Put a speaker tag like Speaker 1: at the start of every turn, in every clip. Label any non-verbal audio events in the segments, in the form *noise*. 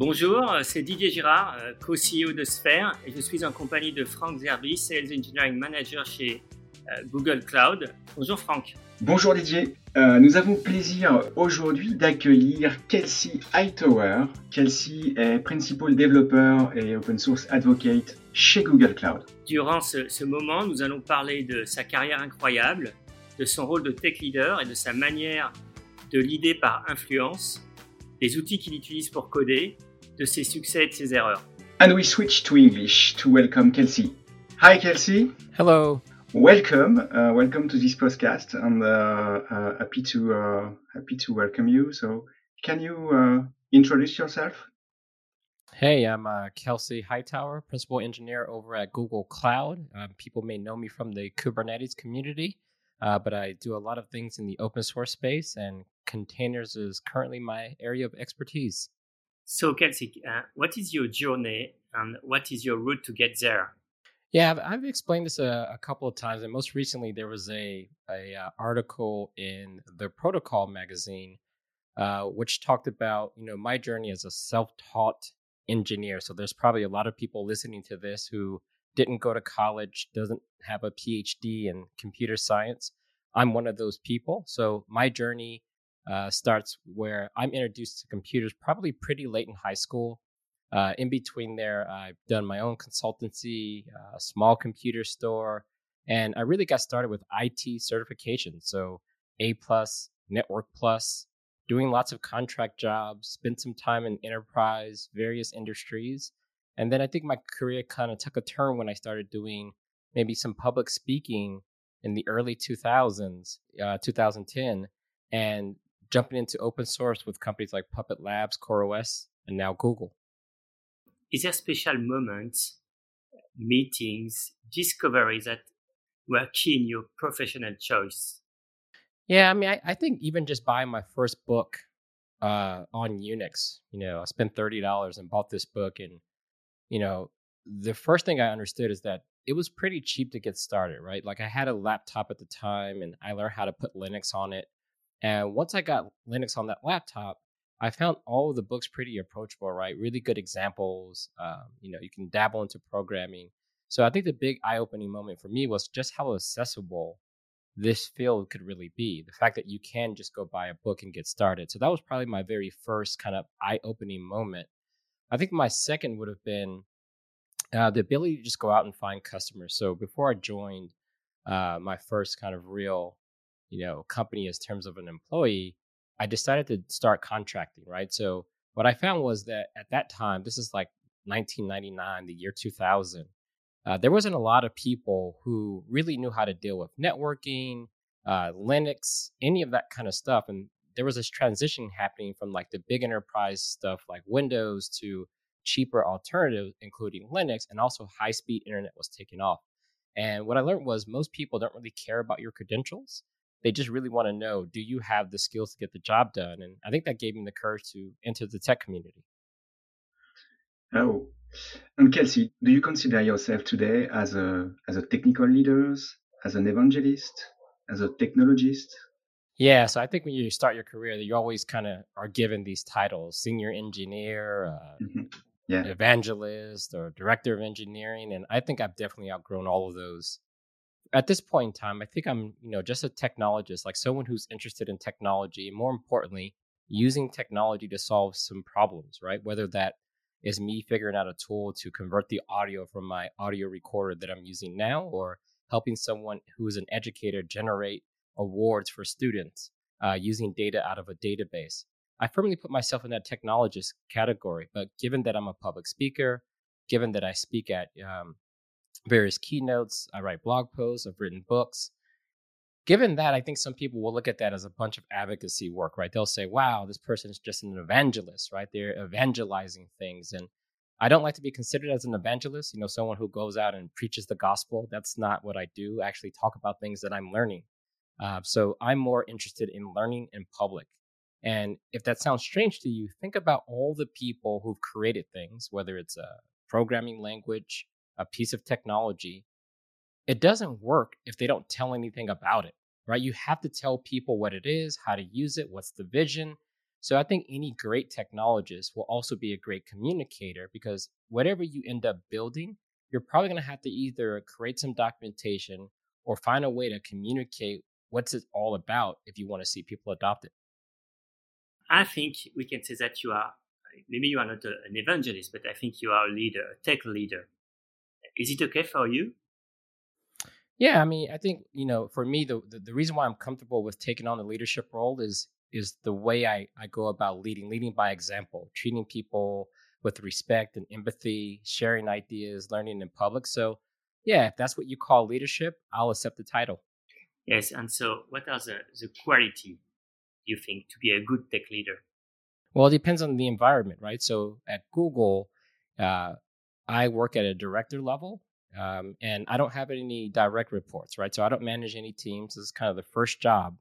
Speaker 1: Bonjour, c'est Didier Girard, euh, co-CEO de Sphere, et je suis en compagnie de Franck Zerbi, Sales Engineering Manager chez euh, Google Cloud. Bonjour Franck.
Speaker 2: Bonjour Didier. Euh, nous avons le plaisir aujourd'hui d'accueillir Kelsey Hightower. Kelsey est Principal Developer et Open Source Advocate chez Google Cloud.
Speaker 1: Durant ce, ce moment, nous allons parler de sa carrière incroyable, de son rôle de tech leader et de sa manière de leader par influence, des outils qu'il utilise pour coder, de ses succès et de ses erreurs.
Speaker 2: And we switch to English to welcome Kelsey. Hi Kelsey.
Speaker 3: Hello.
Speaker 2: Welcome, uh, welcome to this podcast. I'm uh, uh, happy to uh, happy to welcome you. So, can you uh, introduce yourself?
Speaker 3: Hey, I'm uh, Kelsey Hightower, principal engineer over at Google Cloud. Um, people may know me from the Kubernetes community, but I do a lot of things in the open source space, and containers is currently my area of expertise.
Speaker 1: So, Kelsey, uh, what is your journey and what is your route to get there?
Speaker 3: Yeah, I've, I've explained this a, a, couple of times, and most recently there was a a uh, article in the Protocol magazine, uh, which talked about you know my journey as a self taught engineer. So there's probably a lot of people listening to this who didn't go to college, doesn't have a PhD in computer science. I'm one of those people. So my journey uh, starts where I'm introduced to computers probably pretty late in high school. Uh, in between there, I've done my own consultancy, a uh, small computer store, and I really got started with IT certification. So A plus, Network plus, doing lots of contract jobs, spent some time in enterprise, various industries. And then I think my career kind of took a turn when I started doing maybe some public speaking in the early 2000s, uh, 2010, and jumping into open source with companies like Puppet Labs, CoreOS, and now Google.
Speaker 1: Is there special moments, meetings, discoveries that were key in your professional choice?
Speaker 3: Yeah, I mean, I, I think even just buying my first book uh, on Unix, you know, I spent thirty dollars and bought this book, and you know, the first thing I understood is that it was pretty cheap to get started, right? Like I had a laptop at the time, and I learned how to put Linux on it. And once I got Linux on that laptop, I found all of the books pretty approachable, right? Really good examples. Um, you know, you can dabble into programming. So I think the big eye-opening moment for me was just how accessible this field could really be. The fact that you can just go buy a book and get started. So that was probably my very first kind of eye-opening moment. I think my second would have been uh, the ability to just go out and find customers. So before I joined uh, my first kind of real you know company as terms of an employee i decided to start contracting right so what i found was that at that time this is like 1999 the year 2000 uh, there wasn't a lot of people who really knew how to deal with networking uh, linux any of that kind of stuff and there was this transition happening from like the big enterprise stuff like windows to cheaper alternatives including linux and also high speed internet was taking off. And what i learned was most people don't really care about your credentials. They just really want to know do you have the skills to get the job done? And i think that gave me the courage to enter the tech community.
Speaker 2: Oh. And kelsey do you consider yourself today as a as a technical leader as an evangelist as a technologist
Speaker 3: yeah so i think when you start your career you always kind of are given these titles senior engineer uh, mm-hmm. yeah. evangelist or director of engineering and i think i've definitely outgrown all of those at this point in time, I think I'm, you know, just a technologist, like someone who's interested in technology, and more importantly, using technology to solve some problems, right? Whether that is me figuring out a tool to convert the audio from my audio recorder that I'm using now, or helping someone who is an educator generate awards for students uh, using data out of a database. I firmly put myself in that technologist category, but given that I'm a public speaker, given that I speak at um, various keynotes. I write blog posts. I've written books. Given that, I think some people will look at that as a bunch of advocacy work, right? They'll say, wow, this person is just an evangelist, right? They're evangelizing things. And I don't like to be considered as an evangelist, you know, someone who goes out and preaches the gospel. That's not what I do. I actually talk about things that I'm learning. Uh, so I'm more interested in learning in public. And if that sounds strange to you, think about all the people who've created things, whether it's a programming language, a piece of technology, it doesn't work if they don't tell anything about it, right? You have to tell people what it is, how to use it, what's the vision. So I think any great technologist will also be a great communicator because whatever you end up building, you're probably going to have to either create some documentation or find a way to communicate what's it all about if you want to see people adopt it.
Speaker 1: I think we can say that you are maybe you are not a, an evangelist, but I think you are a leader, a tech leader. Is it okay for you?
Speaker 3: Yeah, I mean, I think you know, for me, the, the, the reason why I'm comfortable with taking on the leadership role is is the way I I go about leading, leading by example, treating people with respect and empathy, sharing ideas, learning in public. So, yeah, if that's what you call leadership, I'll accept the title.
Speaker 1: Yes, and so what are the the quality you think to be a good tech leader?
Speaker 3: Well, it depends on the environment, right? So at Google, uh, I work at a director level, um, and I don't have any direct reports, right? So I don't manage any teams. This is kind of the first job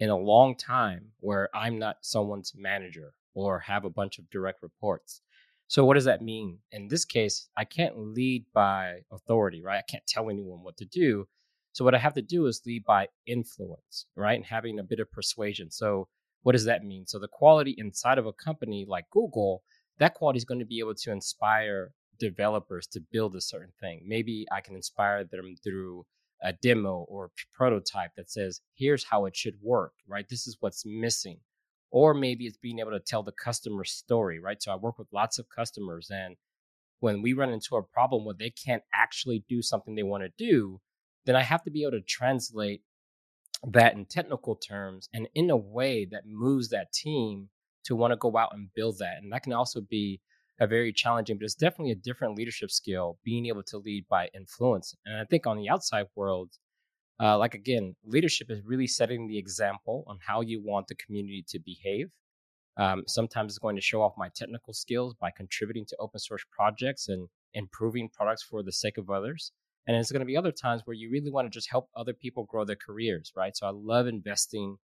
Speaker 3: in a long time where I'm not someone's manager or have a bunch of direct reports. So what does that mean? In this case, I can't lead by authority, right? I can't tell anyone what to do. So what I have to do is lead by influence, right? And having a bit of persuasion. So what does that mean? So the quality inside of a company like Google, that quality is going to be able to inspire developers to build a certain thing. Maybe I can inspire them through a demo or prototype that says, here's how it should work, right? This is what's missing. Or maybe it's being able to tell the customer story, right? So I work with lots of customers and when we run into a problem where they can't actually do something they want to do, then I have to be able to translate that in technical terms and in a way that moves that team to want to go out and build that. And that can also be a very challenging, but it's definitely a different leadership skill, being able to lead by influence. And I think on the outside world, uh, like again, leadership is really setting the example on how you want the community to behave. Um, sometimes it's going to show off my technical skills by contributing to open source projects and improving products for the sake of others. And it's going to be other times where you really want to just help other people grow their careers, right? So I love investing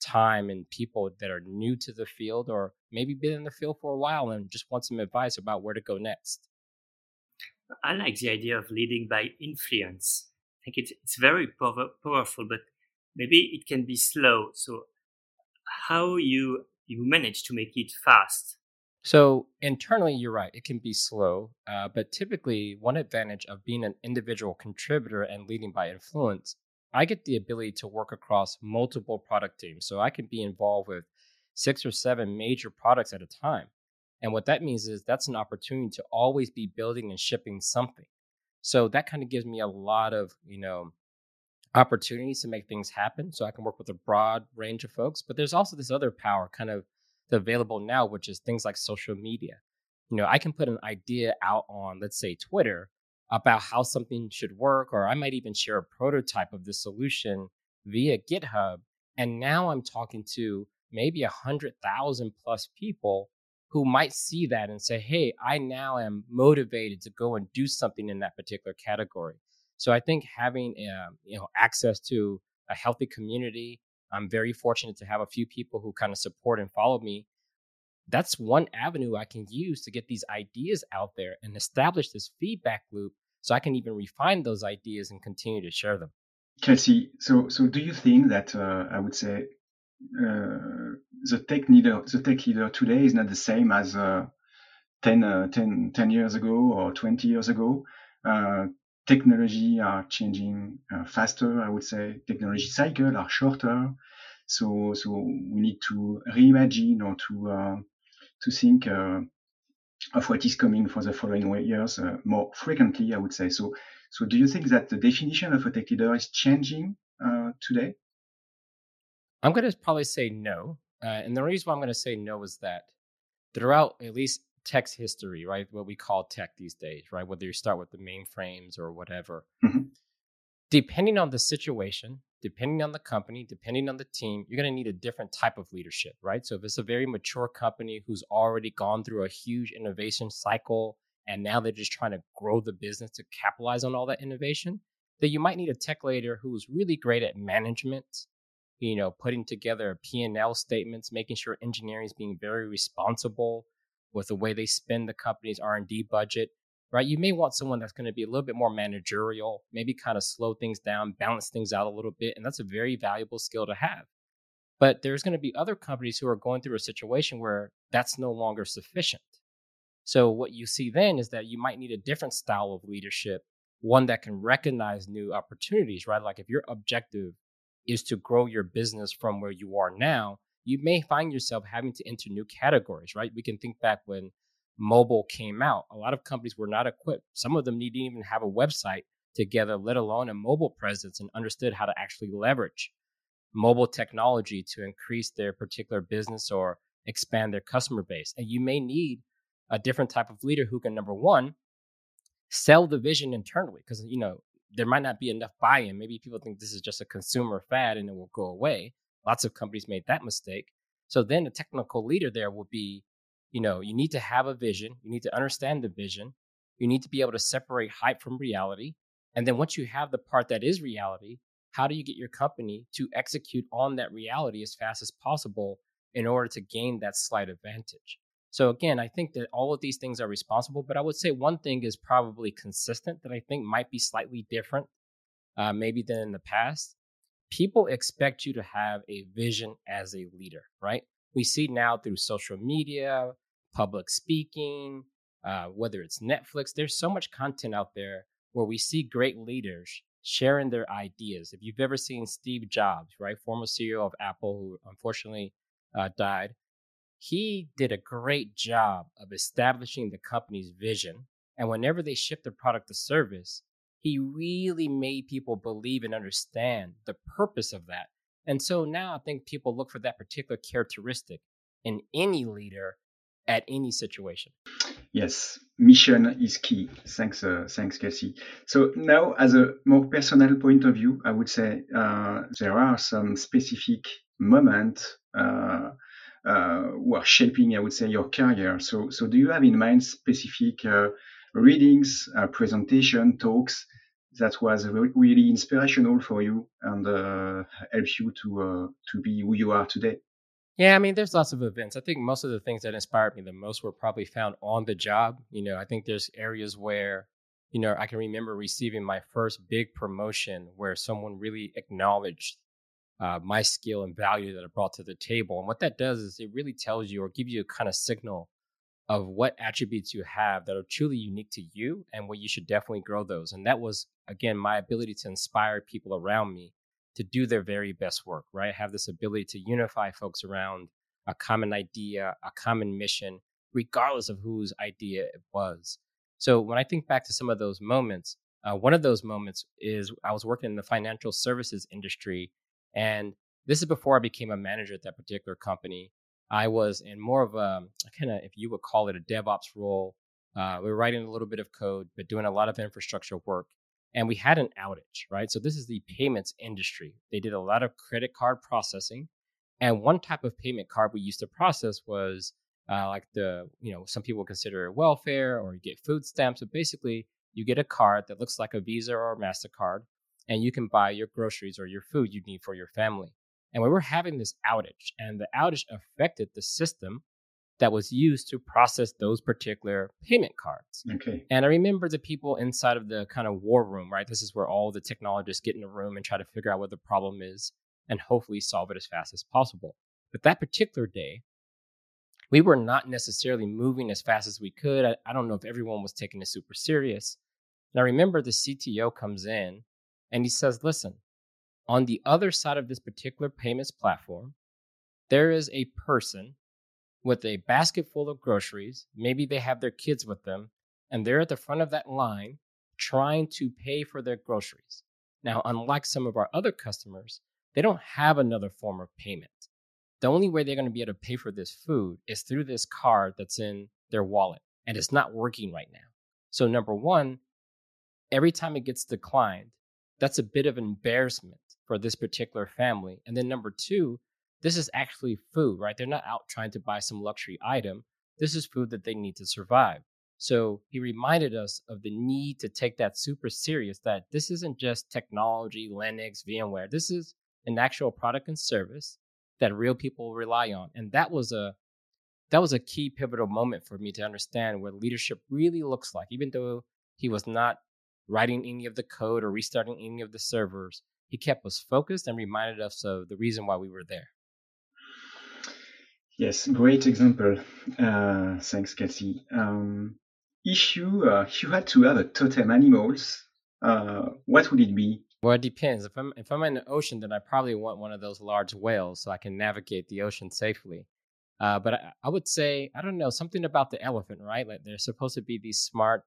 Speaker 3: time in people that are new to the field or maybe been in the field for a while and just want some advice about where to go next.
Speaker 1: I like the idea of leading by influence. I think it's, it's very power, powerful, but maybe it can be slow. So how you you manage to make it fast
Speaker 3: so internally, you're right; it can be slow. Uh, but typically, one advantage of being an individual contributor and leading by influence, I get the ability to work across multiple product teams. So I can be involved with six or seven major products at a time. And what that means is that's an opportunity to always be building and shipping something. So that kind of gives me a lot of, you know, opportunities to make things happen. So I can work with a broad range of folks. But there's also this other power kind of available now, which is things like social media. You know, I can put an idea out on, let's say, Twitter about how something should work, or I might even share a prototype of the solution via GitHub. And now I'm talking to maybe a hundred thousand plus people who might see that and say, Hey, I now am motivated to go and do something in that particular category. So I think having, uh, you know, access to a healthy community, I'm very fortunate to have a few people who kind of support and follow me. That's one avenue I can use to get these ideas out there and establish this feedback loop so I can even refine those ideas and continue to share them.
Speaker 2: Kelsey, so so do you think that uh, I would say uh, the tech leader the tech leader today is not the same as uh, 10, uh, 10, 10, years ago or 20 years ago? Technology are changing uh, faster. I would say technology cycle are shorter. So, so we need to reimagine or to, uh, to think, uh, of what is coming for the following years uh, more frequently, I would say. So, so do you think that the definition of a tech leader is changing uh, today?
Speaker 3: I'm going to probably say no. Uh, and the reason why I'm going to say no is that throughout at least tech's history, right? What we call tech these days, right? Whether you start with the mainframes or whatever. Mm-hmm. Depending on the situation, depending on the company, depending on the team, you're going to need a different type of leadership, right? So if it's a very mature company who's already gone through a huge innovation cycle and now they're just trying to grow the business to capitalize on all that innovation, then you might need a tech leader who's really great at management, you know, putting together P&L statements, making sure engineering is being very responsible, with the way they spend the company's R&D budget, right? You may want someone that's going to be a little bit more managerial, maybe kind of slow things down, balance things out a little bit. And that's a very valuable skill to have. But there's going to be other companies who are going through a situation where that's no longer sufficient. So, what you see then is that you might need a different style of leadership, one that can recognize new opportunities, right? Like if your objective is to grow your business from where you are now, you may find yourself having to enter new categories, right? We can think back when mobile came out. A lot of companies were not equipped. Some of them didn't even have a website together, let alone a mobile presence, and understood how to actually leverage mobile technology to increase their particular business or expand their customer base. And you may need a different type of leader who can, number one, sell the vision internally, because, you know, there might not be enough buy in. Maybe people think this is just a consumer fad and it will go away. Lots of companies made that mistake. So then the technical leader there will be you know, you need to have a vision, you need to understand the vision, you need to be able to separate hype from reality. And then once you have the part that is reality, how do you get your company to execute on that reality as fast as possible in order to gain that slight advantage? So again, I think that all of these things are responsible, but I would say one thing is probably consistent that I think might be slightly different, uh, maybe than in the past. People expect you to have a vision as a leader, right? we see now through social media, public speaking, uh, whether it's Netflix, there's so much content out there where we see great leaders sharing their ideas. If you've ever seen Steve Jobs, right, former CEO of Apple, who unfortunately uh, died, he did a great job of establishing the company's vision. And whenever they shipped a product or service, he really made people believe and understand the purpose of that and so now I think people look for that particular characteristic in any leader at any situation.
Speaker 2: Yes, mission is key. Thanks, uh, thanks, Casey. So now, as a more personal point of view, I would say uh, there are some specific moments uh, uh, who are shaping, I would say, your career. So, so do you have in mind specific uh, readings, uh, presentation, talks that was really inspirational for you and uh, helps you to uh, to be who you are today?
Speaker 3: Yeah, I mean, there's lots of events. I think most of the things that inspired me the most were probably found on the job. You know, I think there's areas where, you know, I can remember receiving my first big promotion where someone really acknowledged uh, my skill and value that I brought to the table. And what that does is it really tells you or gives you a kind of signal of what attributes you have that are truly unique to you and where you should definitely grow those. And that was, again, my ability to inspire people around me to do their very best work, right? Have this ability to unify folks around a common idea, a common mission, regardless of whose idea it was. So when I think back to some of those moments, uh, one of those moments is I was working in the financial services industry. And this is before I became a manager at that particular company. I was in more of a kind of, if you would call it a DevOps role. Uh, we were writing a little bit of code, but doing a lot of infrastructure work. And we had an outage, right? So this is the payments industry. They did a lot of credit card processing. And one type of payment card we used to process was uh, like the, you know, some people consider welfare or you get food stamps. But basically, you get a card that looks like a Visa or a MasterCard, and you can buy your groceries or your food you need for your family. And we were having this outage, and the outage affected the system that was used to process those particular payment cards.
Speaker 2: Okay.
Speaker 3: And I remember the people inside of the kind of war room, right? This is where all the technologists get in a room and try to figure out what the problem is and hopefully solve it as fast as possible. But that particular day, we were not necessarily moving as fast as we could. I, I don't know if everyone was taking it super serious. And I remember the CTO comes in and he says, Listen, on the other side of this particular payments platform, there is a person with a basket full of groceries. Maybe they have their kids with them, and they're at the front of that line trying to pay for their groceries. Now, unlike some of our other customers, they don't have another form of payment. The only way they're going to be able to pay for this food is through this card that's in their wallet, and it's not working right now. So, number one, every time it gets declined, that's a bit of embarrassment for this particular family. And then number two, this is actually food, right? They're not out trying to buy some luxury item. This is food that they need to survive. So he reminded us of the need to take that super serious that this isn't just technology, Linux, VMware. This is an actual product and service that real people rely on. And that was a that was a key pivotal moment for me to understand what leadership really looks like. Even though he was not writing any of the code or restarting any of the servers, he kept us focused and reminded us of the reason why we were there.
Speaker 2: Yes, great example. Uh, thanks, Kelsey. Um, if you uh, if you had to have a totem animals, uh, what would it be?
Speaker 3: Well, it depends. If I'm if I'm in the ocean, then I probably want one of those large whales so I can navigate the ocean safely. Uh, but I, I, would say I don't know something about the elephant, right? Like they're supposed to be these smart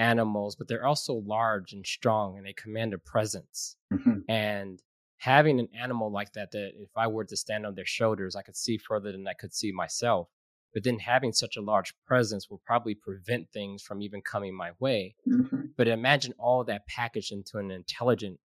Speaker 3: animals, but they're also large and strong, and they command a presence. Mm-hmm. And having an animal like that, that if I were to stand on their shoulders, I could see further than I could see myself. But then having such a large presence will probably prevent things from even coming my way. Mm-hmm. But imagine all that packaged into an intelligent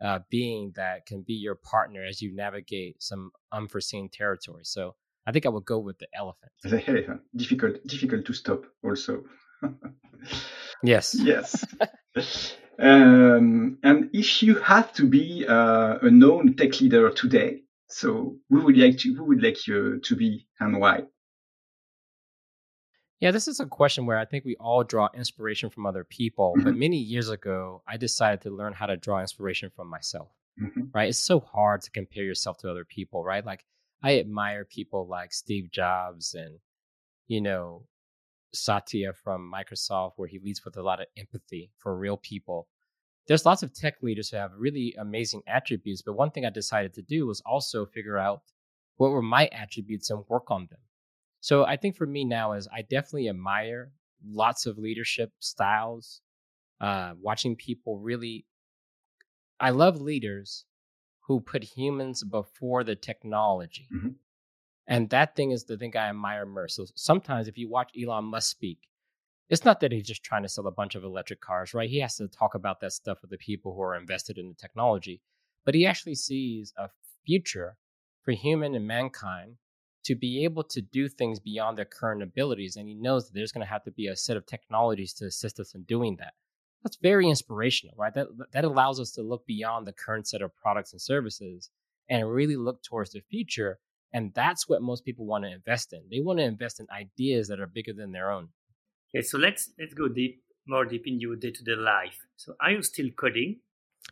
Speaker 3: uh, being that can be your partner as you navigate some unforeseen territory. So I think I would go with the elephant.
Speaker 2: The elephant, difficult, difficult to stop. Also. *laughs*
Speaker 3: yes.
Speaker 2: Yes. um, and if you have to be uh, a known tech leader today, so who would like to who would like you to be and why?
Speaker 3: Yeah, this is a question where I think we all draw inspiration from other people. Mm-hmm. But many years ago, I decided to learn how to draw inspiration from myself. Mm-hmm. Right? It's so hard to compare yourself to other people, right? Like I admire people like Steve Jobs and, you know, Satya from Microsoft, where he leads with a lot of empathy for real people. There's lots of tech leaders who have really amazing attributes, but one thing I decided to do was also figure out what were my attributes and work on them. So I think for me now is I definitely admire lots of leadership styles, uh, watching people really. I love leaders who put humans before the technology. Mm-hmm. And that thing is the thing I admire most. So sometimes if you watch Elon Musk speak, it's not that he's just trying to sell a bunch of electric cars, right? He has to talk about that stuff with the people who are invested in the technology. But he actually sees a future for human and mankind to be able to do things beyond their current abilities. And he knows that there's going to have to be a set of technologies to assist us in doing that that's very inspirational, right? That that allows us to look beyond the current set of products and services and really look towards the future. And that's what most people want to invest in. They want to invest in ideas that are bigger than their own.
Speaker 1: Okay, so let's let's go deep more deep in your day-to-day life. So are you still coding?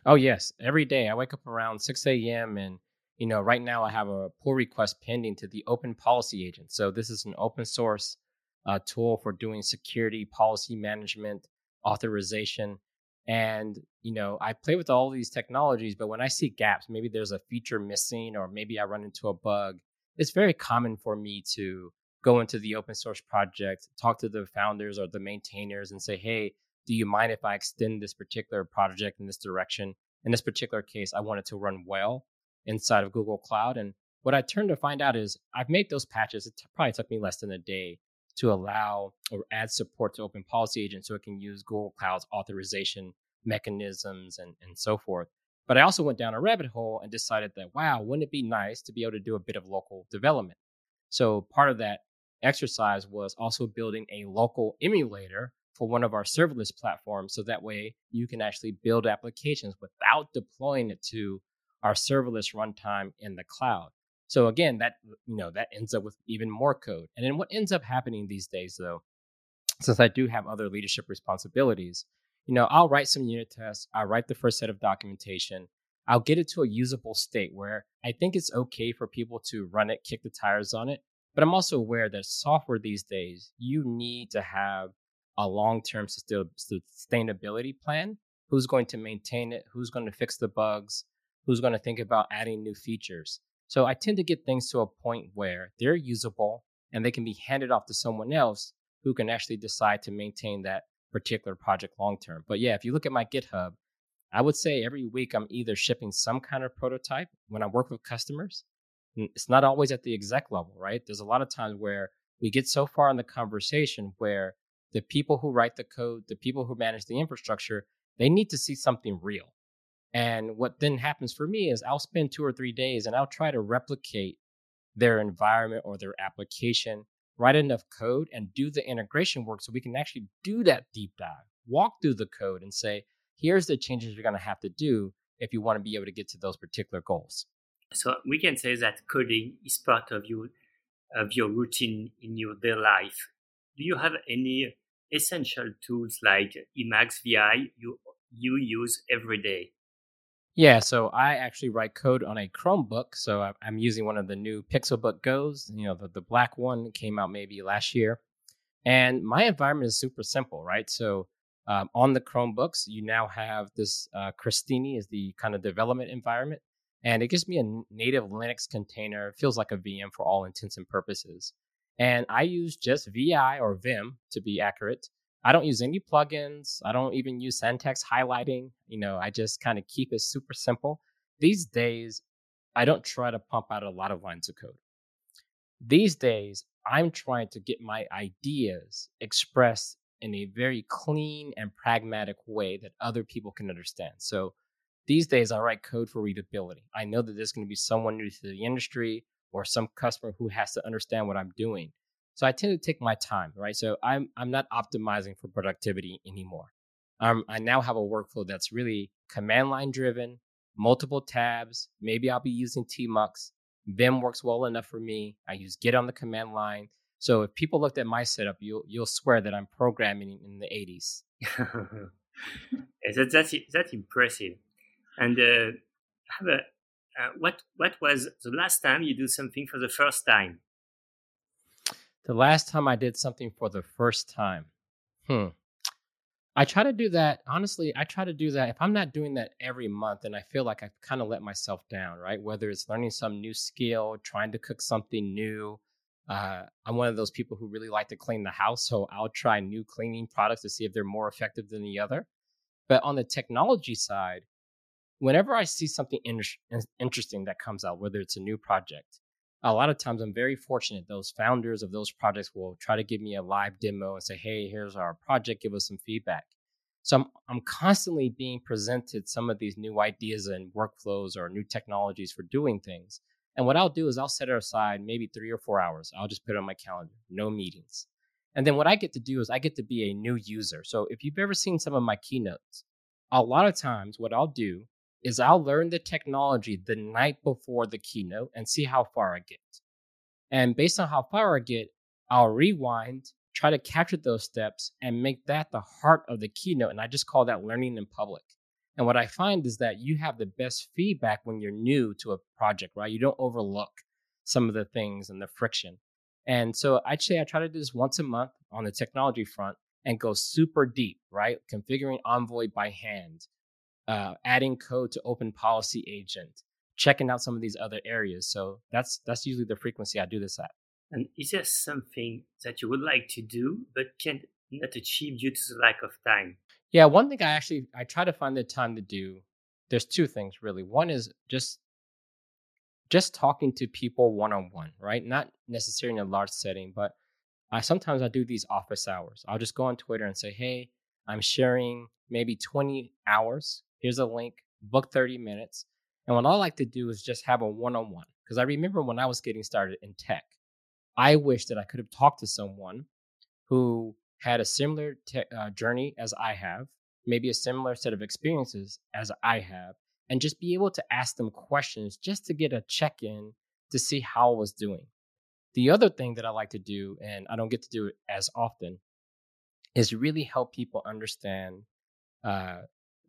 Speaker 3: Oh yes, every day. I wake up around 6 a.m. and you know, right now I have a pull request pending to the Open Policy Agent. So this is an open source uh, tool for doing security policy management authorization. And, you know, I play with all these technologies, but when I see gaps, maybe there's a feature missing or maybe I run into a bug, it's very common for me to go into the open source project, talk to the founders or the maintainers and say, hey, do you mind if I extend this particular project in this direction? In this particular case, I want it to run well inside of Google Cloud. And what I turned to find out is I've made those patches. It probably took me less than a day to allow or add support to Open Policy Agent so it can use Google Cloud's authorization mechanisms and, and so forth. But I also went down a rabbit hole and decided that, wow, wouldn't it be nice to be able to do a bit of local development? So part of that exercise was also building a local emulator for one of our serverless platforms. So that way you can actually build applications without deploying it to our serverless runtime in the cloud. So again, that you know that ends up with even more code. And then what ends up happening these days, though, since I do have other leadership responsibilities, you know, I'll write some unit tests. I'll write the first set of documentation. I'll get it to a usable state where I think it's okay for people to run it, kick the tires on it. But I'm also aware that software these days, you need to have a long term sustainability plan. Who's going to maintain it? Who's going to fix the bugs? Who's going to think about adding new features? So I tend to get things to a point where they're usable and they can be handed off to someone else who can actually decide to maintain that particular project long term. But yeah, if you look at my GitHub, I would say every week I'm either shipping some kind of prototype when I work with customers. It's not always at the exec level, right? There's a lot of times where we get so far in the conversation where the people who write the code, the people who manage the infrastructure, they need to see something real. And what then happens for me is I'll spend two or three days and I'll try to replicate their environment or their application, write enough code and do the integration work so we can actually do that deep dive, walk through the code and say, here's the changes you're going to have to do if you want to be able to get to those particular goals.
Speaker 1: So we can say that coding is part of your of your routine in your daily life, do you have any essential tools like Emacs VI you you use every day?
Speaker 3: Yeah, so I actually write code on a Chromebook. So I'm using one of the new Pixelbook Go's. You know, the, the black one came out maybe last year. And my environment is super simple, right? So um, on the Chromebooks, you now have this uh, Crostini is the kind of development environment. And it gives me a native Linux container. It feels like a VM for all intents and purposes. And I use just VI or Vim to be accurate I don't use any plugins. I don't even use syntax highlighting. You know, I just kind of keep it super simple. These days, I don't try to pump out a lot of lines of code. These days, I'm trying to get my ideas expressed in a very clean and pragmatic way that other people can understand. So these days, I write code for readability. I know that there's going to be someone new to the industry or some customer who has to understand what I'm doing. So I tend to take my time, right? So I'm I'm not optimizing for productivity anymore. Um, I now have a workflow that's really command line driven, multiple tabs. Maybe I'll be using Tmux. Vim works well enough for me. I use Git on the command line. So if people looked at my setup, you'll you'll swear that I'm programming in the 80s. *laughs*
Speaker 1: that's, that's that's impressive. And uh, a, uh, what what was the last time you do something for the first time?
Speaker 3: The last time I did something for the first time. Hmm. I try to do that. Honestly, I try to do that. If I'm not doing that every month, then I feel like I've kind of let myself down, right? Whether it's learning some new skill, trying to cook something new. Uh, I'm one of those people who really like to clean the house. So I'll try new cleaning products to see if they're more effective than the other. But on the technology side, whenever I see something in- interesting that comes out, whether it's a new project, a lot of times I'm very fortunate. Those founders of those projects will try to give me a live demo and say, hey, here's our project, give us some feedback. So I'm, I'm constantly being presented some of these new ideas and workflows or new technologies for doing things. And what I'll do is I'll set it aside maybe three or four hours. I'll just put it on my calendar, no meetings. And then what I get to do is I get to be a new user. So if you've ever seen some of my keynotes, a lot of times what I'll do is I'll learn the technology the night before the keynote and see how far I get. And based on how far I get, I'll rewind, try to capture those steps and make that the heart of the keynote. And I just call that learning in public. And what I find is that you have the best feedback when you're new to a project, right? You don't overlook some of the things and the friction. And so I'd say I try to do this once a month on the technology front and go super deep, right? Configuring Envoy by hand, uh, adding code to Open Policy Agent, checking out some of these other areas. So that's that's usually the frequency I do this at.
Speaker 1: And is there something that you would like to do but can't not achieve due to the lack of time?
Speaker 3: Yeah, one thing I actually I try to find the time to do. There's two things really. One is just just talking to people one on one, right? Not necessarily in a large setting, but I sometimes I do these office hours. I'll just go on Twitter and say, "Hey, I'm sharing maybe 20 hours Here's a link, book 30 minutes. And what I like to do is just have a one on one. Because I remember when I was getting started in tech, I wish that I could have talked to someone who had a similar te- uh, journey as I have, maybe a similar set of experiences as I have, and just be able to ask them questions just to get a check in to see how I was doing. The other thing that I like to do, and I don't get to do it as often, is really help people understand uh,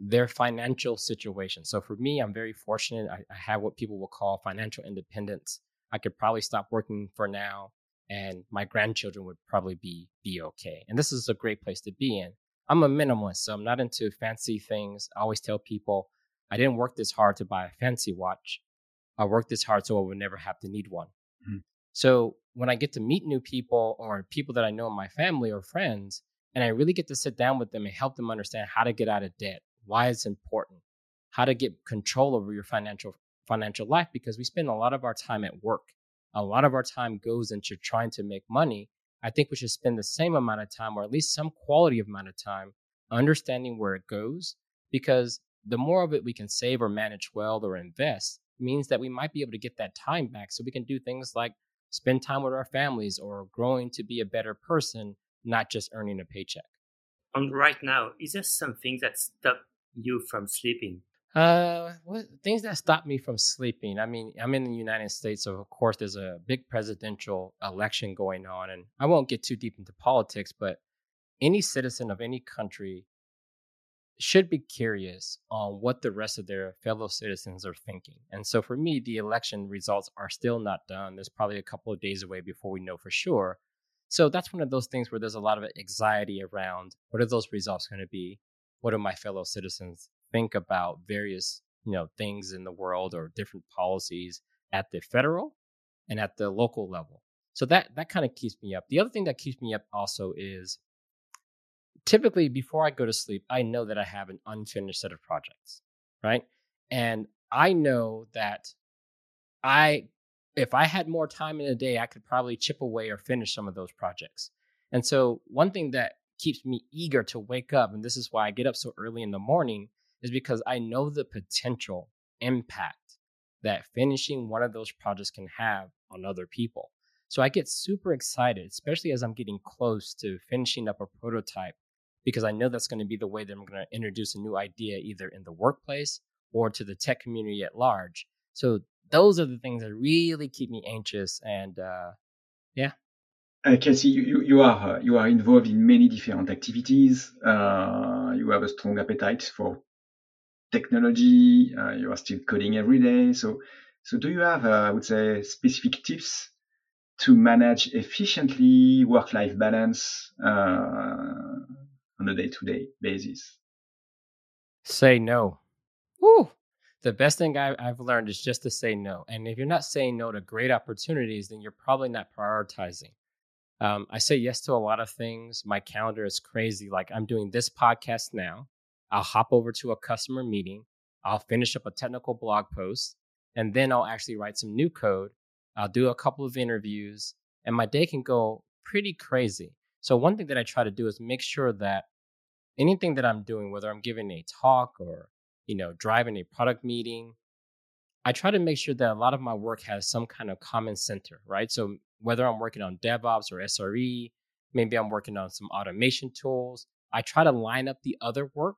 Speaker 3: their financial situation. So for me, I'm very fortunate. I, I have what people will call financial independence. I could probably stop working for now and my grandchildren would probably be be okay. And this is a great place to be in. I'm a minimalist, so I'm not into fancy things. I always tell people I didn't work this hard to buy a fancy watch. I worked this hard so I would never have to need one. Mm-hmm. So when I get to meet new people or people that I know in my family or friends, and I really get to sit down with them and help them understand how to get out of debt, why it's important, how to get control over your financial financial life because we spend a lot of our time at work. A lot of our time goes into trying to make money. I think we should spend the same amount of time or at least some quality amount of time understanding where it goes because the more of it we can save or manage well or invest means that we might be able to get that time back so we can do things like spend time with our families or growing to be a better person, not just earning a paycheck.
Speaker 1: And right now, is there something that stopped you from sleeping?
Speaker 3: Uh, what things that stop me from sleeping? I mean, I'm in the United States, so of course there's a big presidential election going on, and I won't get too deep into politics, but any citizen of any country should be curious on what the rest of their fellow citizens are thinking. And so for me, the election results are still not done. There's probably a couple of days away before we know for sure. So that's one of those things where there's a lot of anxiety around what are those results going to be? What do my fellow citizens think about various, you know, things in the world or different policies at the federal and at the local level? So that that kind of keeps me up. The other thing that keeps me up also is typically before I go to sleep, I know that I have an unfinished set of projects, right? And I know that I if I had more time in a day, I could probably chip away or finish some of those projects. And so, one thing that keeps me eager to wake up, and this is why I get up so early in the morning, is because I know the potential impact that finishing one of those projects can have on other people. So I get super excited, especially as I'm getting close to finishing up a prototype, because I know that's going to be the way that I'm going to introduce a new idea either in the workplace or to the tech community at large. So those are the things that really keep me anxious. And uh, yeah.
Speaker 2: Kelsey, you, you are uh, you are involved in many different activities. Uh, you have a strong appetite for technology. Uh, you are still coding every day. So, so do you have, I would say, specific tips to manage efficiently work-life balance on a day-to-day basis?
Speaker 3: Say no. Woo the best thing I, have learned is just to say no. And if you're not saying no to great opportunities, then you're probably not prioritizing. Um, I say yes to a lot of things. My calendar is crazy. Like I'm doing this podcast now. I'll hop over to a customer meeting. I'll finish up a technical blog post, and then I'll actually write some new code. I'll do a couple of interviews, and my day can go pretty crazy. So one thing that I try to do is make sure that anything that I'm doing, whether I'm giving a talk or you know, driving a product meeting, I try to make sure that a lot of my work has some kind of common center, right? So whether I'm working on DevOps or SRE, maybe I'm working on some automation tools, I try to line up the other work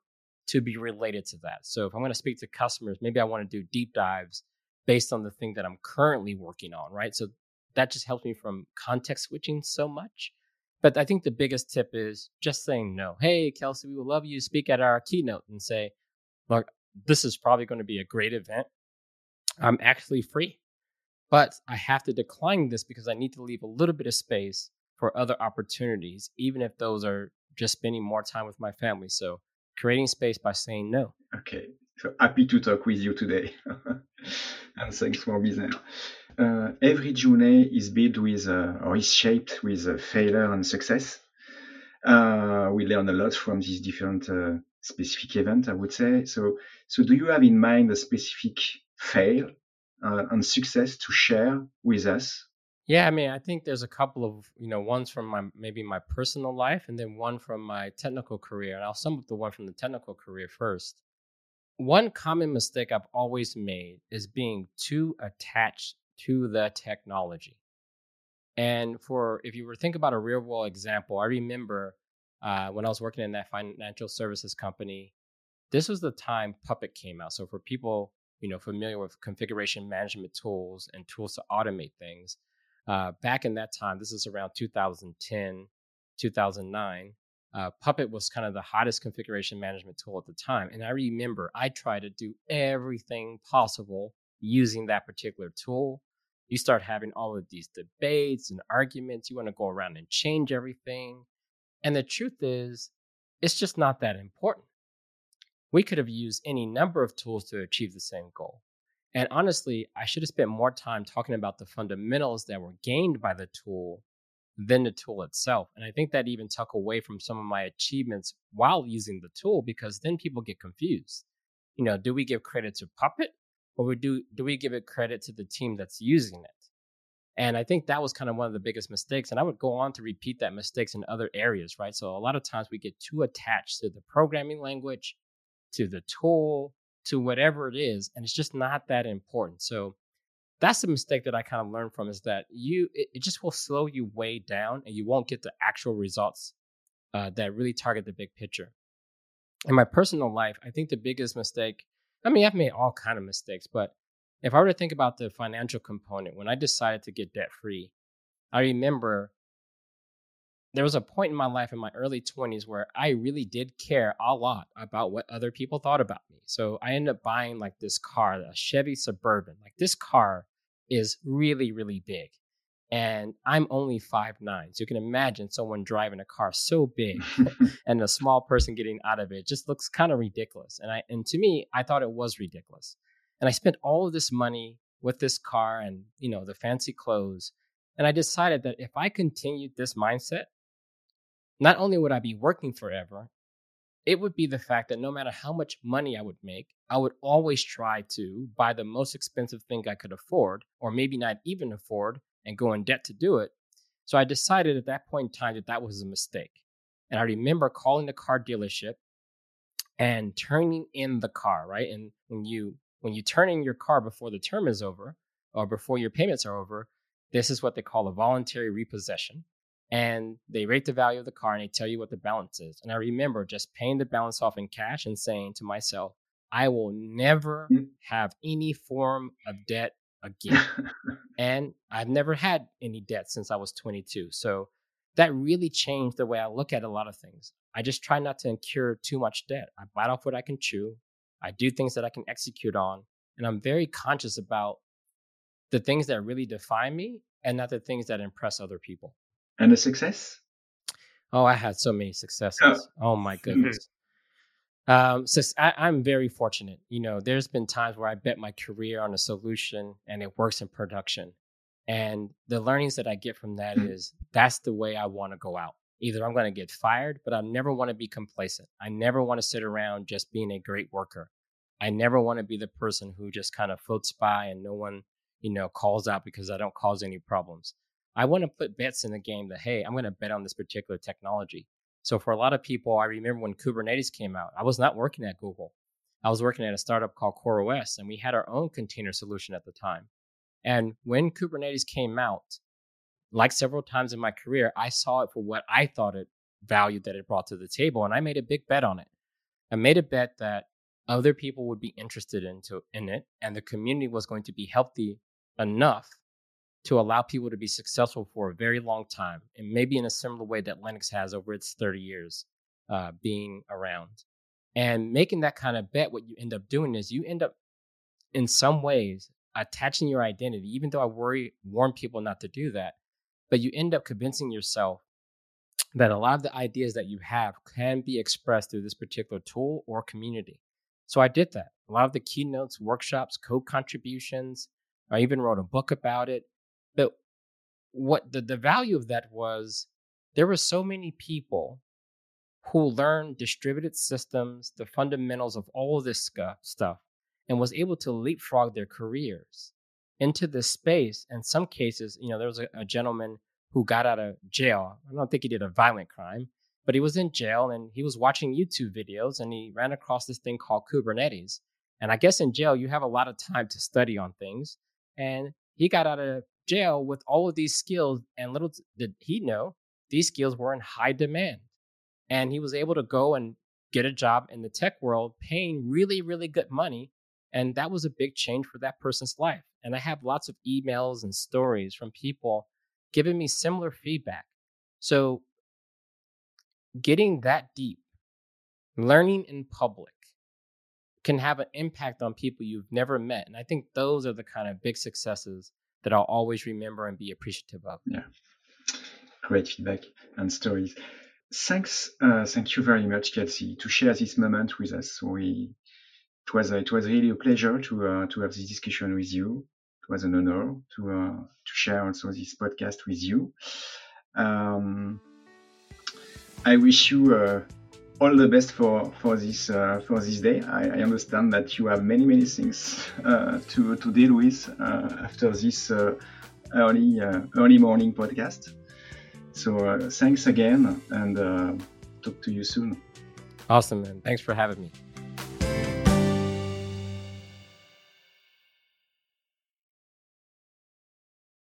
Speaker 3: to be related to that. So if I'm going to speak to customers, maybe I want to do deep dives based on the thing that I'm currently working on, right? So that just helps me from context switching so much. But I think the biggest tip is just saying no. Hey, Kelsey, we would love you to speak at our keynote and say, look, this is probably going to be a great event. I'm actually free, but I have to decline this because I need to leave a little bit of space for other opportunities, even if those are just spending more time with my family. So creating space by saying no.
Speaker 2: Okay. So happy to talk with you today. *laughs* and thanks for being there. Uh, every journey is built with, uh, or is shaped with uh, failure and success. Uh, we learn a lot from these different uh, specific events, I would say. So, so do you have in mind a specific fail uh, and success to share with us?
Speaker 3: Yeah, I mean, I think there's a couple of, you know, ones from my maybe my personal life and then one from my technical career. And I'll sum up the one from the technical career first. One common mistake I've always made is being too attached to the technology. And for if you were think about a real world example, I remember uh, when I was working in that financial services company, this was the time Puppet came out. So for people you know familiar with configuration management tools and tools to automate things, uh, back in that time, this is around 2010, 2009. Uh, Puppet was kind of the hottest configuration management tool at the time. And I remember I tried to do everything possible using that particular tool. You start having all of these debates and arguments. You want to go around and change everything. And the truth is, it's just not that important. We could have used any number of tools to achieve the same goal. And honestly, I should have spent more time talking about the fundamentals that were gained by the tool than the tool itself. And I think that even took away from some of my achievements while using the tool because then people get confused. You know, do we give credit to Puppet or do, do we give it credit to the team that's using it? And I think that was kind of one of the biggest mistakes. And I would go on to repeat that mistakes in other areas, right? So a lot of times we get too attached to the programming language, to the tool, to whatever it is, and it's just not that important. So that's the mistake that I kind of learned from is that you it, it just will slow you way down and you won't get the actual results uh, that really target the big picture. In my personal life, I think the biggest mistake I mean, I've made all kind of mistakes, but if I were to think about the financial component, when I decided to get debt free, I remember there was a point in my life in my early 20s where I really did care a lot about what other people thought about me. So I ended up buying like this car, a Chevy Suburban. Like this car is really, really big. And I'm only five nine. So you can imagine someone driving a car so big *laughs* and a small person getting out of it just looks kind of ridiculous. And I and to me, I thought it was ridiculous. And I spent all of this money with this car and you know the fancy clothes. And I decided that if I continued this mindset, not only would I be working forever, it would be the fact that no matter how much money I would make, I would always try to buy the most expensive thing I could afford, or maybe not even afford, and go in debt to do it. So I decided at that point in time that that was a mistake. And I remember calling the car dealership and turning in the car, right? And when you when you turn in your car before the term is over or before your payments are over, this is what they call a voluntary repossession and they rate the value of the car and they tell you what the balance is. And I remember just paying the balance off in cash and saying to myself, I will never mm. have any form of debt again. *laughs* and I've never had any debt since I was 22. So that really changed the way I look at a lot of things. I just try not to incur too much debt. I bite off what I can chew. I do things that I can execute on. And I'm very conscious about the things that really define me and not the things that impress other people.
Speaker 2: And a success?
Speaker 3: Oh, I had so many successes. Oh, oh my goodness. um, so I, am very fortunate. You know, there's been times where I bet my career on a solution and it works in production. And the learnings that I get from that mm. is that's the way I want to go out. Either I'm going to get fired, but I never want to be complacent. I never want to sit around just being a great worker. I never want to be the person who just kind of floats by and no one, you know, calls out because I don't cause any problems. I want to put bets in the game that, hey, I'm going to bet on this particular technology. So for a lot of people, I remember when Kubernetes came out, I was not working at Google. I was working at a startup called CoreOS, and we had our own container solution at the time. And when Kubernetes came out, like several times in my career, I saw it for what I thought it valued that it brought to the table, and I made a big bet on it. I made a bet that other people would be interested into in it, and the community was going to be healthy enough to allow people to be successful for a very long time, and maybe in a similar way that Linux has over its 30 years uh, being around. And making that kind of bet, what you end up doing is you end up, in some ways, attaching your identity, even though I worry, warn people not to do that, but you end up convincing yourself that a lot of the ideas that you have can be expressed through this particular tool or community. So I did that. A lot of the keynotes, workshops, code contributions, I even wrote a book about it. What the, the value of that was there were so many people who learned distributed systems, the fundamentals of all of this stuff, and was able to leapfrog their careers into this space. In some cases, you know, there was a, a gentleman who got out of jail. I don't think he did a violent crime, but he was in jail and he was watching YouTube videos and he ran across this thing called Kubernetes. And I guess in jail, you have a lot of time to study on things. And he got out of jail with all of these skills, and little did he know these skills were in high demand. And he was able to go and get a job in the tech world, paying really, really good money. And that was a big change for that person's life. And I have lots of emails and stories from people giving me similar feedback. So, getting that deep, learning in public, can have an impact on people you've never met. And I think those are the kind of big successes that I'll always remember and be appreciative of.
Speaker 2: Yeah. Great feedback and stories. Thanks, uh, thank you very much, Kelsey, to share this moment with us. We, it was uh, it was really a pleasure to uh, to have this discussion with you. It was an honor to uh, to share also this podcast with you. Um, I wish you uh, all the best for for this uh, for this day. I, I, understand that you have many many things uh, to to deal with uh, after this uh, early uh, early morning podcast. So uh, thanks again, and talk to you soon.
Speaker 3: Awesome, man. Thanks for having me.